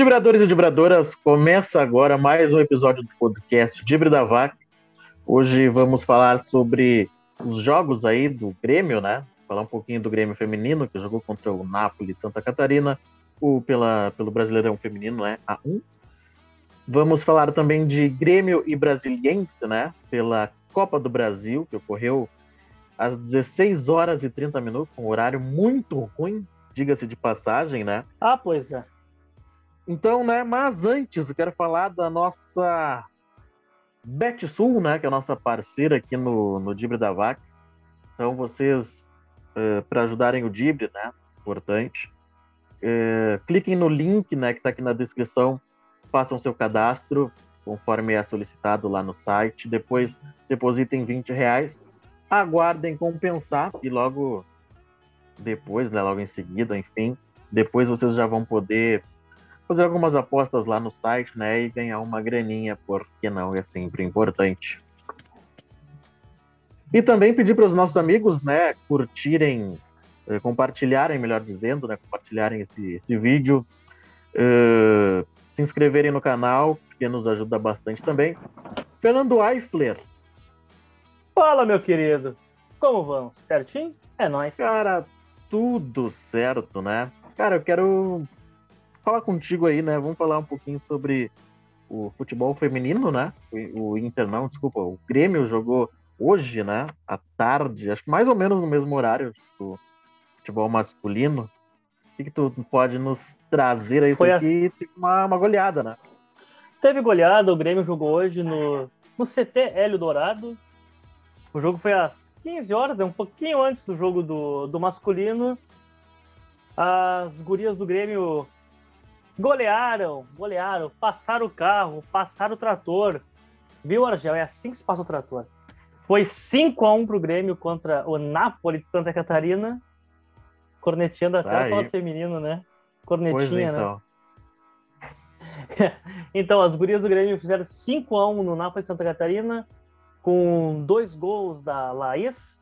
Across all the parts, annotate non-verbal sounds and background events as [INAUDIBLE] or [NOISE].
Vibradores e vibradoras, começa agora mais um episódio do podcast Vaca. Hoje vamos falar sobre os jogos aí do Grêmio, né? Falar um pouquinho do Grêmio feminino, que jogou contra o Napoli de Santa Catarina, o pela, pelo Brasileirão Feminino, né? A1. Vamos falar também de Grêmio e Brasiliense, né? Pela Copa do Brasil, que ocorreu às 16 horas e 30 minutos, um horário muito ruim, diga-se de passagem, né? Ah, pois é. Então, né, mas antes eu quero falar da nossa BetSul, né, que é a nossa parceira aqui no, no Dibre da Vaca. Então, vocês, uh, para ajudarem o Dibre, né, importante, uh, cliquem no link, né, que está aqui na descrição, façam seu cadastro, conforme é solicitado lá no site, depois depositem 20 reais, aguardem compensar e logo depois, né, logo em seguida, enfim, depois vocês já vão poder fazer algumas apostas lá no site, né? E ganhar uma graninha, porque não é sempre importante. E também pedir para os nossos amigos, né, curtirem, eh, compartilharem, melhor dizendo, né, compartilharem esse, esse vídeo, uh, se inscreverem no canal, porque nos ajuda bastante também. Fernando Eifler. Fala, meu querido. Como vamos? Certinho? É nóis. Cara, tudo certo, né? Cara, eu quero falar contigo aí, né? Vamos falar um pouquinho sobre o futebol feminino, né? O, Inter não, desculpa, o Grêmio jogou hoje, né? À tarde, acho que mais ou menos no mesmo horário do futebol masculino. O que, que tu pode nos trazer aí? Foi aqui assim. uma, uma goleada, né? Teve goleada, o Grêmio jogou hoje no, no CT Hélio Dourado. O jogo foi às 15 horas, né? um pouquinho antes do jogo do, do masculino. As gurias do Grêmio Golearam, golearam, passaram o carro, passaram o trator. Viu, Argel? É assim que se passa o trator. Foi 5 a 1 pro Grêmio contra o Napoli de Santa Catarina. Corneteando até o feminino, né? Cornetinha, né? então. [LAUGHS] então, as gurias do Grêmio fizeram 5 a 1 no Napoli de Santa Catarina, com dois gols da Laís.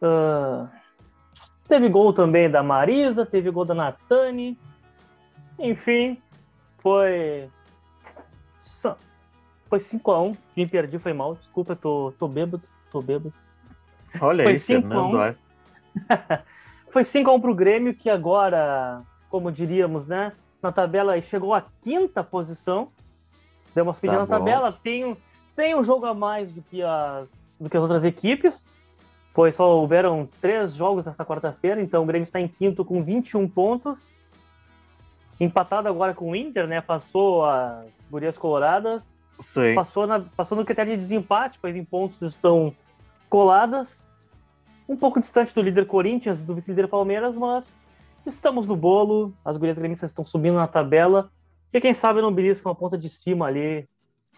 Uh, teve gol também da Marisa, teve gol da Natane, enfim, foi. Foi 5x1. Me perdi, foi mal. Desculpa, tô, tô bêbado. Tô bêbado. Olha foi aí, Fernando. [LAUGHS] foi 5x1 pro Grêmio, que agora, como diríamos, né? Na tabela chegou à quinta posição. Deu uma subida tá na bom. tabela. Tem, tem um jogo a mais do que as, do que as outras equipes. Pois só houveram três jogos nesta quarta-feira, então o Grêmio está em quinto com 21 pontos empatado agora com o Inter, né? Passou as Gurias Coloradas. Passou, na, passou no critério de desempate, pois em pontos estão coladas. Um pouco distante do líder Corinthians, do vice-líder Palmeiras, mas estamos no bolo. As Gurias Gremistas estão subindo na tabela. E quem sabe não beliscam a ponta de cima ali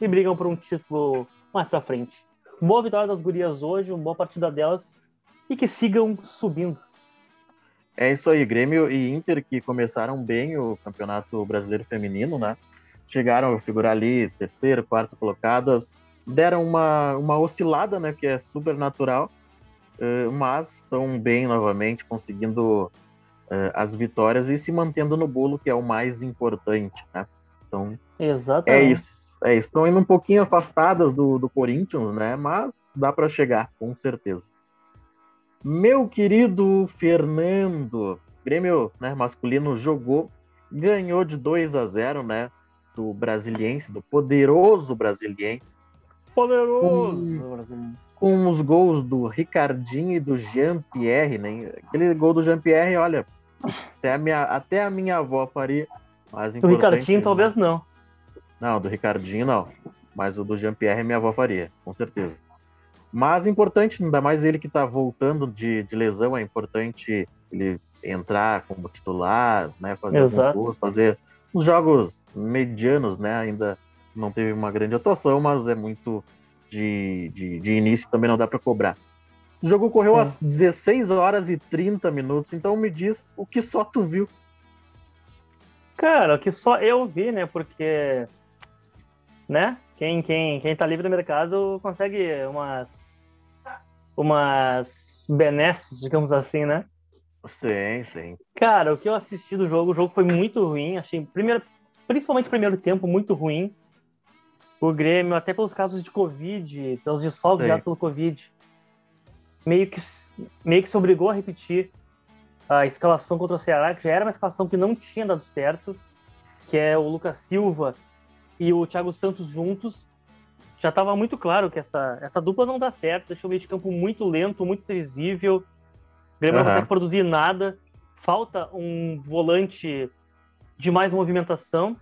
e brigam por um título mais pra frente. Boa vitória das Gurias hoje, uma boa partida delas e que sigam subindo. É isso aí, Grêmio e Inter que começaram bem o Campeonato Brasileiro Feminino, né? Chegaram a figurar ali terceiro, quarto colocadas, deram uma, uma oscilada, né? Que é super natural, uh, mas estão bem novamente, conseguindo uh, as vitórias e se mantendo no bolo, que é o mais importante, né? Então, Exatamente. é isso. É, estão indo um pouquinho afastadas do, do Corinthians, né? Mas dá para chegar, com certeza. Meu querido Fernando, Grêmio né, masculino jogou, ganhou de 2 a 0, né? Do Brasiliense, do poderoso Brasiliense. Poderoso! Com, com os gols do Ricardinho e do Jean-Pierre, né? Aquele gol do Jean-Pierre, olha, até a, minha, até a minha avó faria. Mas do Ricardinho, talvez não. Não, do Ricardinho não. Mas o do Jean-Pierre minha avó faria, com certeza. Mas importante, ainda mais ele que está voltando de, de, lesão, é importante ele entrar como titular, né? Fazer Exato. gols, fazer uns jogos medianos, né? Ainda não teve uma grande atuação, mas é muito de, de, de início, também não dá para cobrar. O jogo correu é. às 16 horas e 30 minutos, então me diz o que só tu viu. Cara, o que só eu vi, né? Porque, né? Quem, quem, quem tá livre no mercado consegue umas, umas benesses, digamos assim, né? Sim, sim. Cara, o que eu assisti do jogo, o jogo foi muito ruim. Achei, primeiro, principalmente o primeiro tempo, muito ruim. O Grêmio, até pelos casos de Covid, pelos desfalques já pelo Covid, meio que, meio que se obrigou a repetir a escalação contra o Ceará, que já era uma escalação que não tinha dado certo, que é o Lucas Silva e o Thiago Santos juntos. Já estava muito claro que essa, essa dupla não dá certo, deixou o meio de campo muito lento, muito previsível. O Grêmio uhum. não consegue produzir nada. Falta um volante de mais movimentação,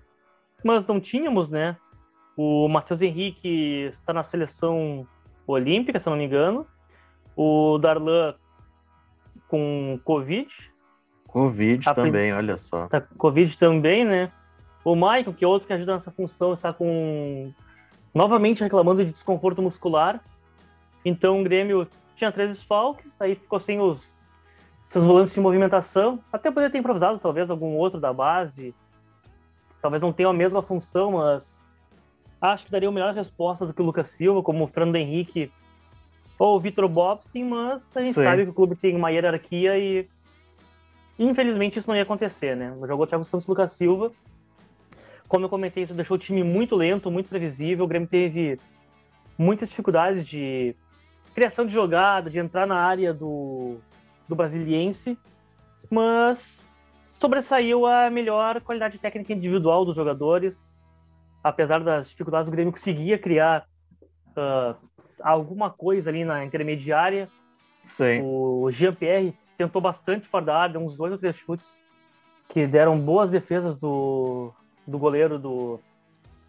mas não tínhamos, né? O Matheus Henrique está na seleção olímpica, se não me engano. O Darlan com Covid. Covid a também, olha só. Tá Covid também, né? O Michael, que é outro que ajuda nessa função, está com novamente reclamando de desconforto muscular. Então o Grêmio tinha três desfalques, aí ficou sem os seus volantes de movimentação. Até poderia ter improvisado, talvez, algum outro da base. Talvez não tenha a mesma função, mas acho que daria uma melhor resposta do que o Lucas Silva, como o Fernando Henrique ou o Vitor Bobson, mas a gente Sim. sabe que o clube tem uma hierarquia e infelizmente isso não ia acontecer, né? Jogou o Thiago Santos e Lucas Silva. Como eu comentei, isso deixou o time muito lento, muito previsível. O Grêmio teve muitas dificuldades de criação de jogada, de entrar na área do, do brasiliense, mas sobressaiu a melhor qualidade técnica individual dos jogadores. Apesar das dificuldades, o Grêmio conseguia criar uh, alguma coisa ali na intermediária. Sim. O Jean-Pierre tentou bastante fora da área, uns dois ou três chutes que deram boas defesas do, do goleiro do,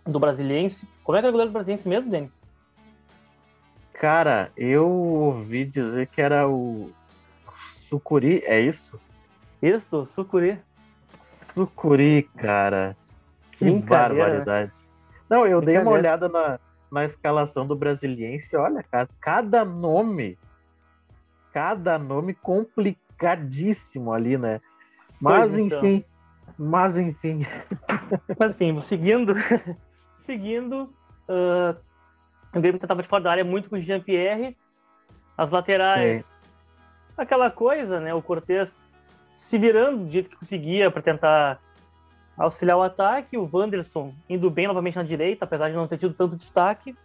do Brasiliense. Como é que é o goleiro do Brasiliense mesmo, Dani? Cara, eu ouvi dizer que era o Sucuri, é isso? Isso, Sucuri. Sucuri, cara. Que barbaridade. Não, eu dei uma olhada na, na escalação do Brasiliense. Olha, cara, cada nome, cada nome complicadíssimo ali, né? Mas, pois então. Mas enfim. [LAUGHS] Mas enfim, seguindo, [LAUGHS] seguindo, uh, o Grêmio tentava de fora da área muito com o Jean-Pierre, as laterais, Sim. aquela coisa, né? O Cortez se virando do jeito que conseguia para tentar auxiliar o ataque, o Wanderson indo bem novamente na direita, apesar de não ter tido tanto destaque.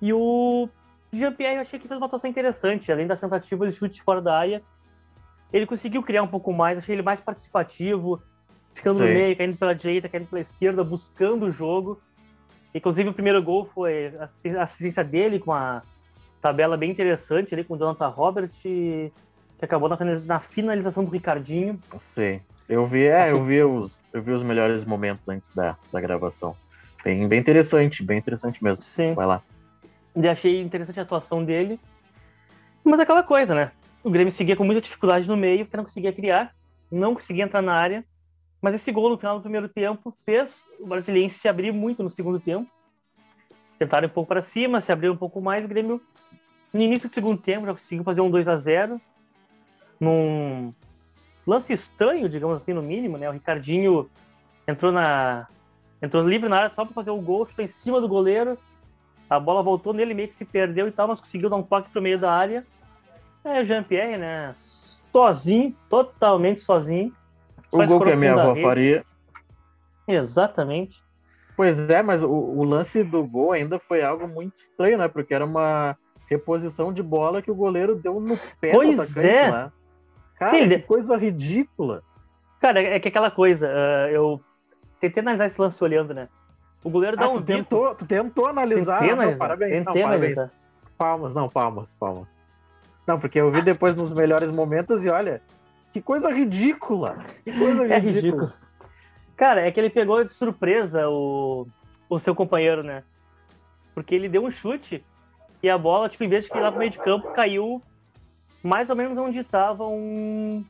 E o Jean-Pierre eu achei que fez uma atuação interessante, além das tentativas de chute fora da área. Ele conseguiu criar um pouco mais, achei ele mais participativo, ficando Sim. no meio, caindo pela direita, caindo pela esquerda, buscando o jogo. Inclusive, o primeiro gol foi a assistência dele com uma tabela bem interessante ali com o Jonathan Robert, que acabou na, finalização do Ricardinho. Sim. Eu vi, é, eu vi os, eu vi os melhores momentos antes da, da gravação. Bem, bem interessante, bem interessante mesmo. Sim. Vai lá. E achei interessante a atuação dele. Mas aquela coisa, né? O Grêmio seguia com muita dificuldade no meio, porque não conseguia criar, não conseguia entrar na área. Mas esse gol no final do primeiro tempo fez o Brasiliense se abrir muito no segundo tempo. Tentaram um pouco para cima, se abriu um pouco mais. O Grêmio, no início do segundo tempo, já conseguiu fazer um 2 a 0 num lance estranho, digamos assim, no mínimo, né? O Ricardinho entrou na entrou livre na área só para fazer o gol, chutou em cima do goleiro. A bola voltou nele, meio que se perdeu e tal, mas conseguiu dar um toque pro meio da área. É, o Jean-Pierre, né? Sozinho, totalmente sozinho. O gol que a minha avó faria. Exatamente. Pois é, mas o, o, lance do gol ainda foi algo muito estranho, né? Porque era uma reposição de bola que o goleiro deu no pé pois do atacante, é. né? Cara, Sim, que coisa ridícula. Cara, é que aquela coisa, uh, eu tentei analisar esse lance olhando, né? O goleiro dá ah, um tu tentou, tu tentou analisar? Tentei analisar. Não, parabéns, não, parabéns. Palmas, não, palmas, palmas. Não, porque eu vi depois nos melhores momentos e olha, que coisa ridícula! Que coisa [LAUGHS] é ridícula. Cara, é que ele pegou de surpresa o, o seu companheiro, né? Porque ele deu um chute e a bola, tipo, em vez de ir lá pro meio de campo, caiu mais ou menos onde estava um.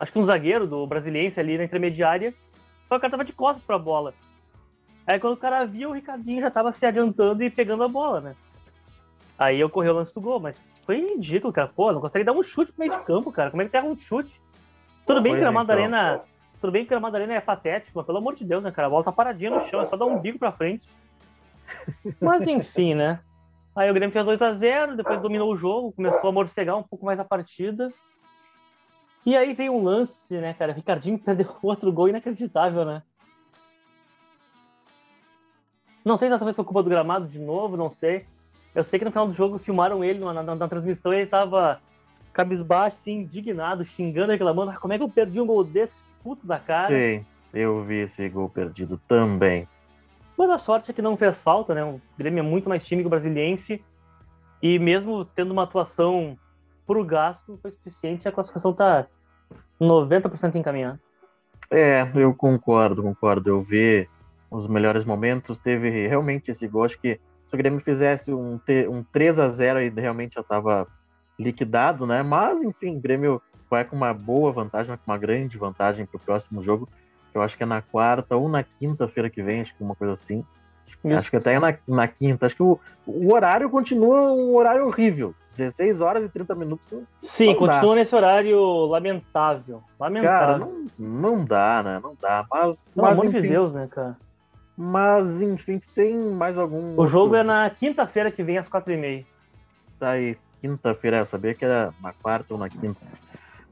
Acho que um zagueiro do Brasiliense ali na intermediária. Só que o cara tava de costas pra bola. Aí quando o cara viu, o Ricardinho já tava se adiantando e pegando a bola, né? Aí ocorreu o lance do gol, mas foi ridículo, cara. Pô, não consegue dar um chute pro meio de campo, cara. Como é que tem um chute? Tudo bem que o Gramado então. Arena. Tudo bem que o Gramado Arena é patético, mas pelo amor de Deus, né, cara? A bola tá paradinha no chão, é só dar um bico pra frente. [LAUGHS] Mas enfim, né? Aí o Grêmio fez 2x0, depois dominou o jogo, começou a morcegar um pouco mais a partida. E aí veio um lance, né, cara? Ricardinho [LAUGHS] perdeu outro gol inacreditável, né? Não sei se dessa vez foi culpa do gramado de novo, não sei. Eu sei que no final do jogo filmaram ele na, na, na transmissão e ele tava cabisbaixo, assim, indignado, xingando, reclamando. Ah, como é que eu perdi um gol desse puto da cara? Sim, eu vi esse gol perdido também. Mas a sorte é que não fez falta, né? O Grêmio é muito mais time que o Brasiliense. E mesmo tendo uma atuação pro gasto, foi suficiente. A classificação tá 90% encaminhada. É, eu concordo, concordo. Eu vi os melhores momentos. Teve realmente esse gol. Acho que se o Grêmio fizesse um, um 3 a 0 e realmente já tava liquidado, né? Mas, enfim, o Grêmio vai com uma boa vantagem, com uma grande vantagem para o próximo jogo. Eu acho que é na quarta ou na quinta-feira que vem, acho que uma coisa assim. Isso. Acho que até é na, na quinta. Acho que o, o horário continua um horário horrível. 16 horas e 30 minutos. Sim, continua dá. nesse horário lamentável. Lamentável. Cara, não, não dá, né? Não dá. Mas. Pelo amor de Deus, né, cara? Mas, enfim, tem mais algum. O jogo é na quinta-feira que vem, às quatro e meia. Tá aí. Quinta-feira, eu sabia que era na quarta ou na quinta.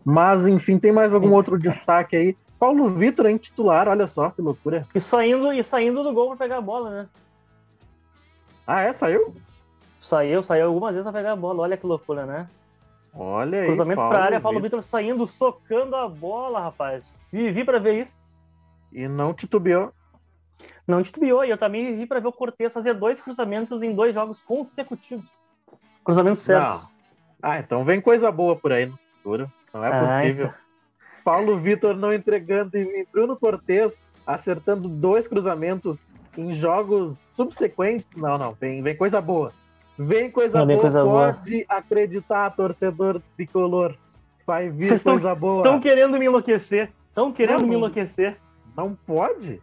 Mas, enfim, tem mais algum outro destaque aí? Paulo Vitor em titular, olha só que loucura. E saindo, e saindo do gol pra pegar a bola, né? Ah, é? Saiu? Saiu, saiu algumas vezes pra pegar a bola. Olha que loucura, né? Olha aí. Cruzamento Paulo pra área, Paulo Vitor saindo, socando a bola, rapaz. Vivi pra ver isso. E não titubeou. Não titubeou. E eu também vi pra ver o Cortez fazer dois cruzamentos em dois jogos consecutivos. Cruzamentos certos. Não. Ah, então vem coisa boa por aí no futuro. Não é possível. Ai. Paulo Vitor não entregando e Bruno Cortes acertando dois cruzamentos em jogos subsequentes. Não, não, vem, vem coisa boa. Vem coisa não, boa, coisa pode boa. acreditar, torcedor tricolor. Vai vir Vocês coisa tão, boa. Estão querendo me enlouquecer. Estão querendo não, me enlouquecer. Não pode.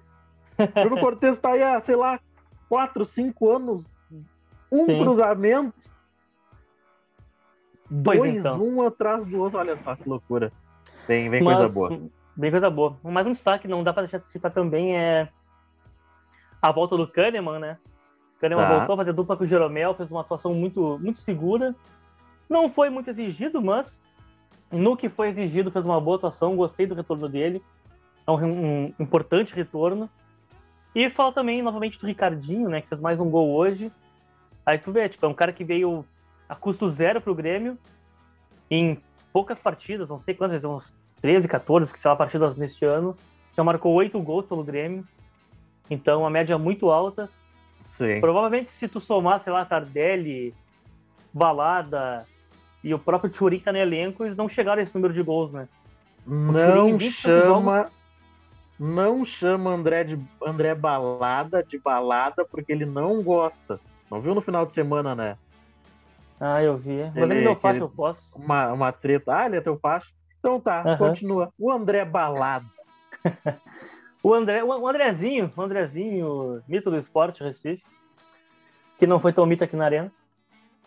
Bruno Cortes está aí há, sei lá, quatro, cinco anos. Um Sim. cruzamento. Pois dois, então. um atrás do outro. Olha só que loucura. Vem, vem Mas, coisa boa. Bem coisa boa. Mas um destaque não dá pra deixar de citar também é a volta do Kahneman, né? Kahneman tá. voltou a fazer dupla com o Jeromel, fez uma atuação muito, muito segura. Não foi muito exigido, mas no que foi exigido fez uma boa atuação, gostei do retorno dele. É um, um importante retorno. E fala também, novamente, do Ricardinho, né? Que fez mais um gol hoje. Aí tu vê, tipo, é um cara que veio a custo zero pro Grêmio. Em poucas partidas, não sei quantas, uns 13, 14, que são partidas neste ano. Já marcou oito gols pelo Grêmio. Então, a média é muito alta. Sim. Provavelmente, se tu somar, sei lá, Tardelli, Balada e o próprio tá no elenco, eles não chegaram a esse número de gols, né? O não chama... Jogos... Não chama André, de, André Balada de balada porque ele não gosta. Não viu no final de semana, né? Ah, eu vi. Mas ele, ele deu faixa, eu posso. Uma, uma treta. Ah, ele é teu faixa? Então tá, uhum. continua. O André Balada. [LAUGHS] o, André, o Andrezinho, o Andrezinho, mito do esporte Recife, que não foi tão mito aqui na arena.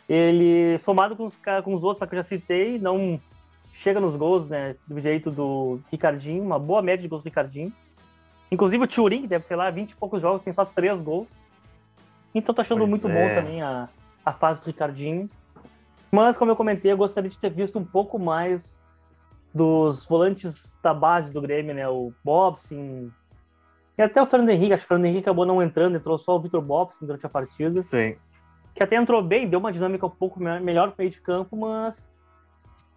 Ele, somado com os, com os outros que eu já citei, não chega nos gols, né, do jeito do Ricardinho, uma boa média de gols do Ricardinho. Inclusive o Turing, que deve, sei lá, 20 e poucos jogos, tem só 3 gols. Então tô achando pois muito é. bom também a, a fase do Ricardinho. Mas, como eu comentei, eu gostaria de ter visto um pouco mais dos volantes da base do Grêmio, né? O Bobson. E até o Fernando Henrique. Acho que o Fernando Henrique acabou não entrando, entrou só o Vitor Bobson durante a partida. Sim. Que até entrou bem, deu uma dinâmica um pouco melhor no meio de campo, mas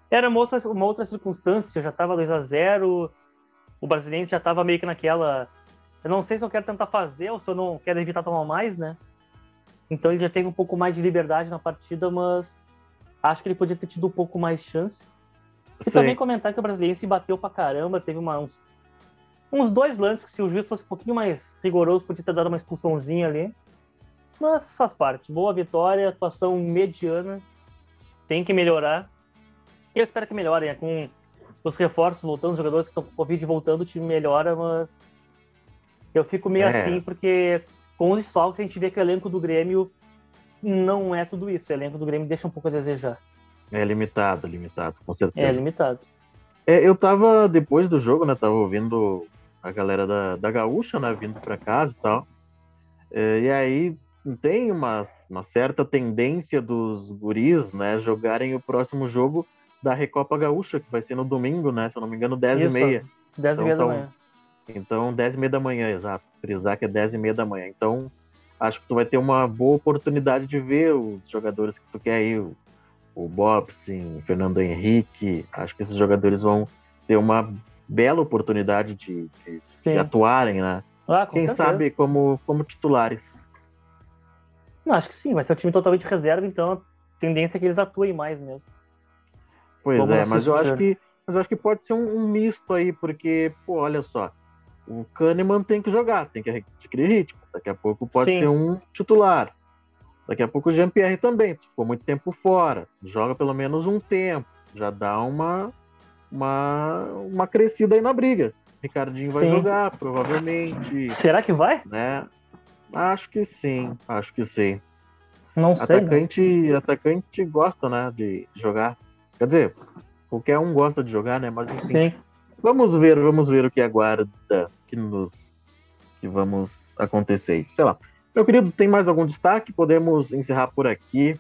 era uma outra, uma outra circunstância. Já estava 2 a 0 o brasileiro já estava meio que naquela. Eu não sei se eu quero tentar fazer ou se eu não quero evitar tomar mais, né? Então ele já teve um pouco mais de liberdade na partida, mas acho que ele podia ter tido um pouco mais chance. E Sim. também comentar que o brasileiro se bateu pra caramba, teve uma, uns, uns dois lances que se o juiz fosse um pouquinho mais rigoroso, podia ter dado uma expulsãozinha ali. Mas faz parte. Boa vitória, atuação mediana. Tem que melhorar. Eu espero que melhore, né? Com os reforços voltando, os jogadores que estão com Covid voltando, o time melhora, mas eu fico meio é. assim, porque com os desfalques a gente vê que o elenco do Grêmio não é tudo isso. O elenco do Grêmio deixa um pouco a desejar. É limitado, limitado, com certeza. É limitado. É, eu tava, depois do jogo, né, tava ouvindo a galera da, da Gaúcha, né, vindo para casa e tal. É, e aí tem uma, uma certa tendência dos guris, né, jogarem o próximo jogo da Recopa Gaúcha, que vai ser no domingo, né? Se eu não me engano, 10 Isso, e meia. 10 e meia então, da manhã. Então, 10 e meia da manhã, exato. Frisar que é 10 e meia da manhã. Então, acho que tu vai ter uma boa oportunidade de ver os jogadores que tu quer aí, o, o Bobson, o Fernando Henrique. Acho que esses jogadores vão ter uma bela oportunidade de, de, de atuarem, né? Ah, Quem certeza. sabe como, como titulares. Não, acho que sim, vai ser um time totalmente reserva, então a tendência é que eles atuem mais mesmo. Pois Vamos é, mas eu acho que mas eu acho que pode ser um, um, misto aí, porque, pô, olha só, o Kahneman tem que jogar, tem que adquirir ritmo. Daqui a pouco pode Sim. ser um titular. Daqui a pouco o Jean-Pierre também, ficou muito tempo fora, joga pelo menos um tempo, já dá uma, uma, uma crescida aí na briga. Ricardinho vai sim. jogar, provavelmente. Será que vai? Né? Acho que sim, acho que sim. Não sei. Atacante, não. atacante gosta, né, de jogar. Quer dizer, qualquer um gosta de jogar, né? Mas enfim. Sim. Vamos ver, vamos ver o que aguarda, que nos que vamos acontecer. Sei lá. Meu querido, tem mais algum destaque? Podemos encerrar por aqui.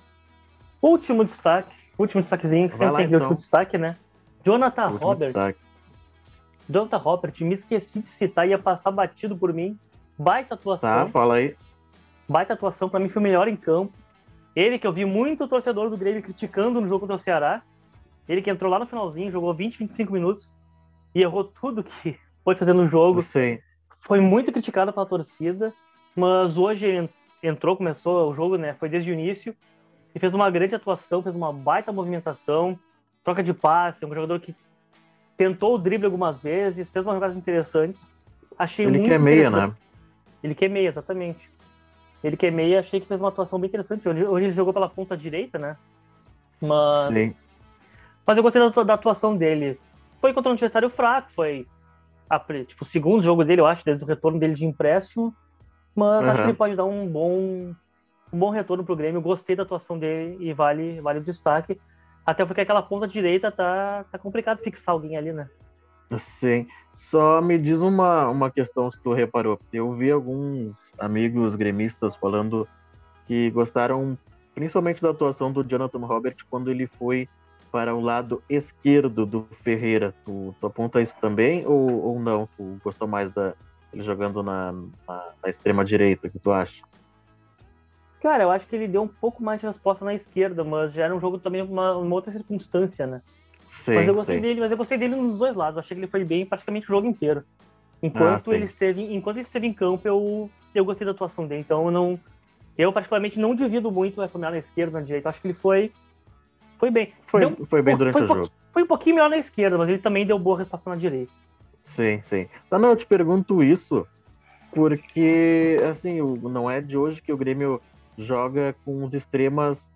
Último destaque, último destaquezinho, que Vai sempre lá, tem então. último destaque, né? Jonathan último Robert. Destaque. Jonathan Robert, me esqueci de citar, ia passar batido por mim. Baita atuação. Tá, fala aí. Baita atuação, para mim foi o melhor em campo. Ele que eu vi muito torcedor do Grêmio criticando no jogo do Ceará. Ele que entrou lá no finalzinho, jogou 20, 25 minutos e errou tudo que [LAUGHS] pôde fazer no jogo. Sim. Foi muito criticado pela torcida, mas hoje ele entrou, começou o jogo, né? Foi desde o início e fez uma grande atuação, fez uma baita movimentação, troca de passe, é um jogador que tentou o drible algumas vezes, fez umas jogadas interessantes. Achei ele muito que é meia, né? Ele que é meia, exatamente. Ele que é meia, achei que fez uma atuação bem interessante. Hoje, hoje ele jogou pela ponta direita, né? Mas Sim. Mas eu gostei da, da atuação dele. Foi contra um adversário fraco, foi a, tipo, o segundo jogo dele, eu acho, desde o retorno dele de empréstimo. Mas uhum. acho que ele pode dar um bom, um bom retorno pro Grêmio. Gostei da atuação dele e vale, vale o destaque. Até porque aquela ponta direita tá, tá complicado fixar alguém ali, né? Sim. Só me diz uma, uma questão se tu reparou. Eu vi alguns amigos gremistas falando que gostaram principalmente da atuação do Jonathan Robert quando ele foi para o lado esquerdo do Ferreira. Tu, tu aponta isso também ou, ou não? Tu gostou mais da ele jogando na, na, na extrema direita? O que tu acha? Cara, eu acho que ele deu um pouco mais de resposta na esquerda, mas já era um jogo também uma, uma outra circunstância, né? Sim, mas eu gostei sim. dele, mas eu gostei dele nos dois lados. Eu achei que ele foi bem praticamente o jogo inteiro. Enquanto ah, ele esteve, enquanto ele esteve em campo, eu, eu gostei da atuação dele. Então eu não, eu particularmente não divido muito a na esquerda, na direita. Eu acho que ele foi foi bem. Foi, deu, foi bem durante foi, o jogo. Foi um pouquinho melhor na esquerda, mas ele também deu boa resposta na direita. Sim, sim. Tá, não, eu te pergunto isso porque, assim, não é de hoje que o Grêmio joga com os extremas,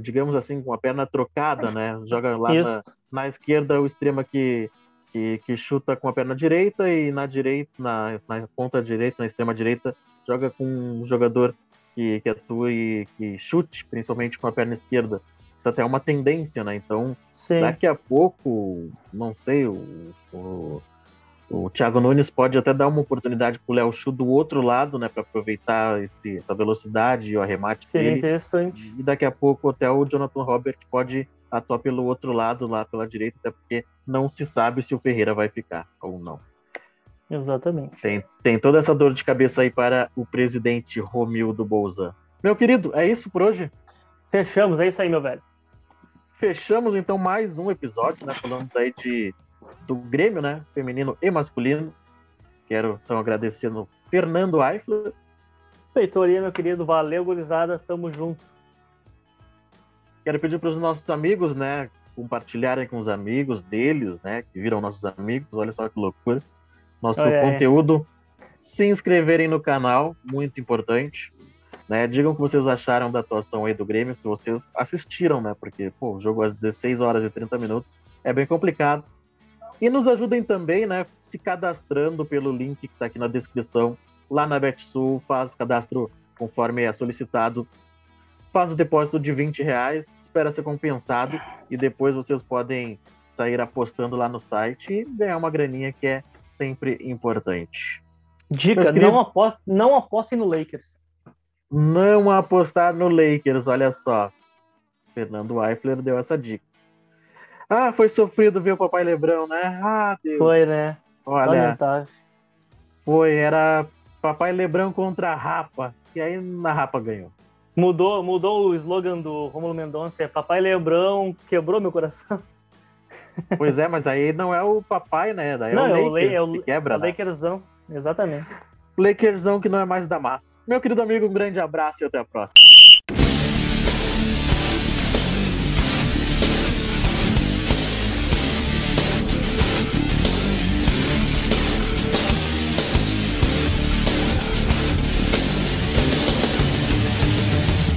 digamos assim, com a perna trocada, né? Joga lá na, na, esquerda o extrema que, que, que, chuta com a perna direita e na direita, na, na ponta direita, na extrema direita, joga com um jogador que, que atue, que chute, principalmente com a perna esquerda isso até é uma tendência, né? Então, Sim. daqui a pouco, não sei, o, o, o Thiago Nunes pode até dar uma oportunidade para o Léo Chu do outro lado, né? Para aproveitar esse, essa velocidade e o arremate Seria dele. interessante. E daqui a pouco até o Jonathan Robert pode atuar pelo outro lado, lá pela direita, até porque não se sabe se o Ferreira vai ficar ou não. Exatamente. Tem, tem toda essa dor de cabeça aí para o presidente Romildo Bolzan. Meu querido, é isso por hoje? Fechamos, é isso aí, meu velho. Fechamos então mais um episódio, né? Falando aí de, do Grêmio, né? Feminino e masculino. Quero então agradecer no Fernando Eifler. Feitoria, meu querido. Valeu, gurizada. Tamo junto. Quero pedir para os nossos amigos, né? Compartilharem com os amigos deles, né? Que viram nossos amigos. Olha só que loucura. Nosso conteúdo. Se inscreverem no canal, muito importante. Né? Digam o que vocês acharam da atuação aí do Grêmio, se vocês assistiram, né? Porque, pô, o jogo às 16 horas e 30 minutos é bem complicado. E nos ajudem também, né? Se cadastrando pelo link que está aqui na descrição, lá na BetSul, faz o cadastro conforme é solicitado, faz o depósito de 20 reais, espera ser compensado e depois vocês podem sair apostando lá no site e ganhar uma graninha que é sempre importante. Dica, não, apost, não apostem no Lakers não apostar no Lakers, olha só. Fernando Eifler deu essa dica. Ah, foi sofrido ver o papai Lebrão, né? Ah, Deus. Foi, né? Olha, Lamentável. foi, era papai Lebrão contra a Rapa. E aí a Rapa ganhou. Mudou, mudou o slogan do Romulo Mendonça, é Papai Lebrão quebrou meu coração. [LAUGHS] Pois é, mas aí não é o papai, né? Daí Não, é é o Lakers é o, que quebra, é o né? Lakersão, exatamente. Lakersão que não é mais da massa. Meu querido amigo, um grande abraço e até a próxima.